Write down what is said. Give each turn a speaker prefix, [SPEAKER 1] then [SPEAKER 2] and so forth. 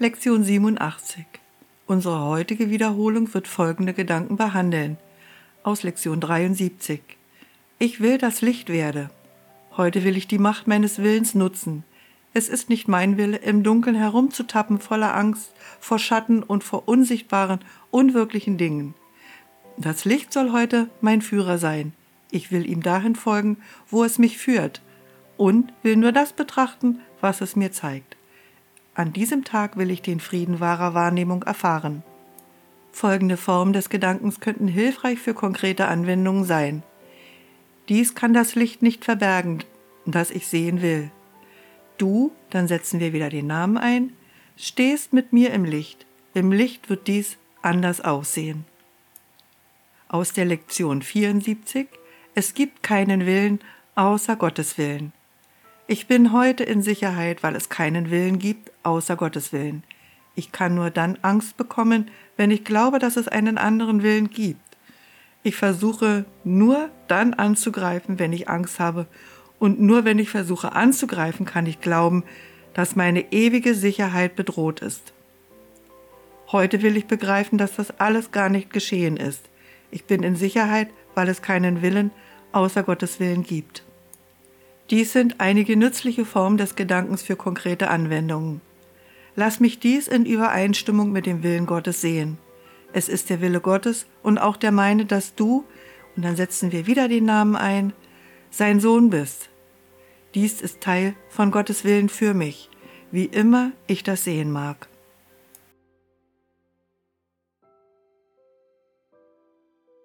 [SPEAKER 1] Lektion 87. Unsere heutige Wiederholung wird folgende Gedanken behandeln. Aus Lektion 73. Ich will das Licht werde. Heute will ich die Macht meines Willens nutzen. Es ist nicht mein Wille, im Dunkeln herumzutappen voller Angst vor Schatten und vor unsichtbaren, unwirklichen Dingen. Das Licht soll heute mein Führer sein. Ich will ihm dahin folgen, wo es mich führt, und will nur das betrachten, was es mir zeigt. An diesem Tag will ich den Frieden wahrer Wahrnehmung erfahren. Folgende Formen des Gedankens könnten hilfreich für konkrete Anwendungen sein. Dies kann das Licht nicht verbergen, das ich sehen will. Du, dann setzen wir wieder den Namen ein, stehst mit mir im Licht. Im Licht wird dies anders aussehen. Aus der Lektion 74 Es gibt keinen Willen außer Gottes Willen. Ich bin heute in Sicherheit, weil es keinen Willen gibt außer Gottes Willen. Ich kann nur dann Angst bekommen, wenn ich glaube, dass es einen anderen Willen gibt. Ich versuche nur dann anzugreifen, wenn ich Angst habe. Und nur wenn ich versuche anzugreifen, kann ich glauben, dass meine ewige Sicherheit bedroht ist. Heute will ich begreifen, dass das alles gar nicht geschehen ist. Ich bin in Sicherheit, weil es keinen Willen außer Gottes Willen gibt. Dies sind einige nützliche Formen des Gedankens für konkrete Anwendungen. Lass mich dies in Übereinstimmung mit dem Willen Gottes sehen. Es ist der Wille Gottes und auch der meine, dass du, und dann setzen wir wieder den Namen ein, sein Sohn bist. Dies ist Teil von Gottes Willen für mich, wie immer ich das sehen mag.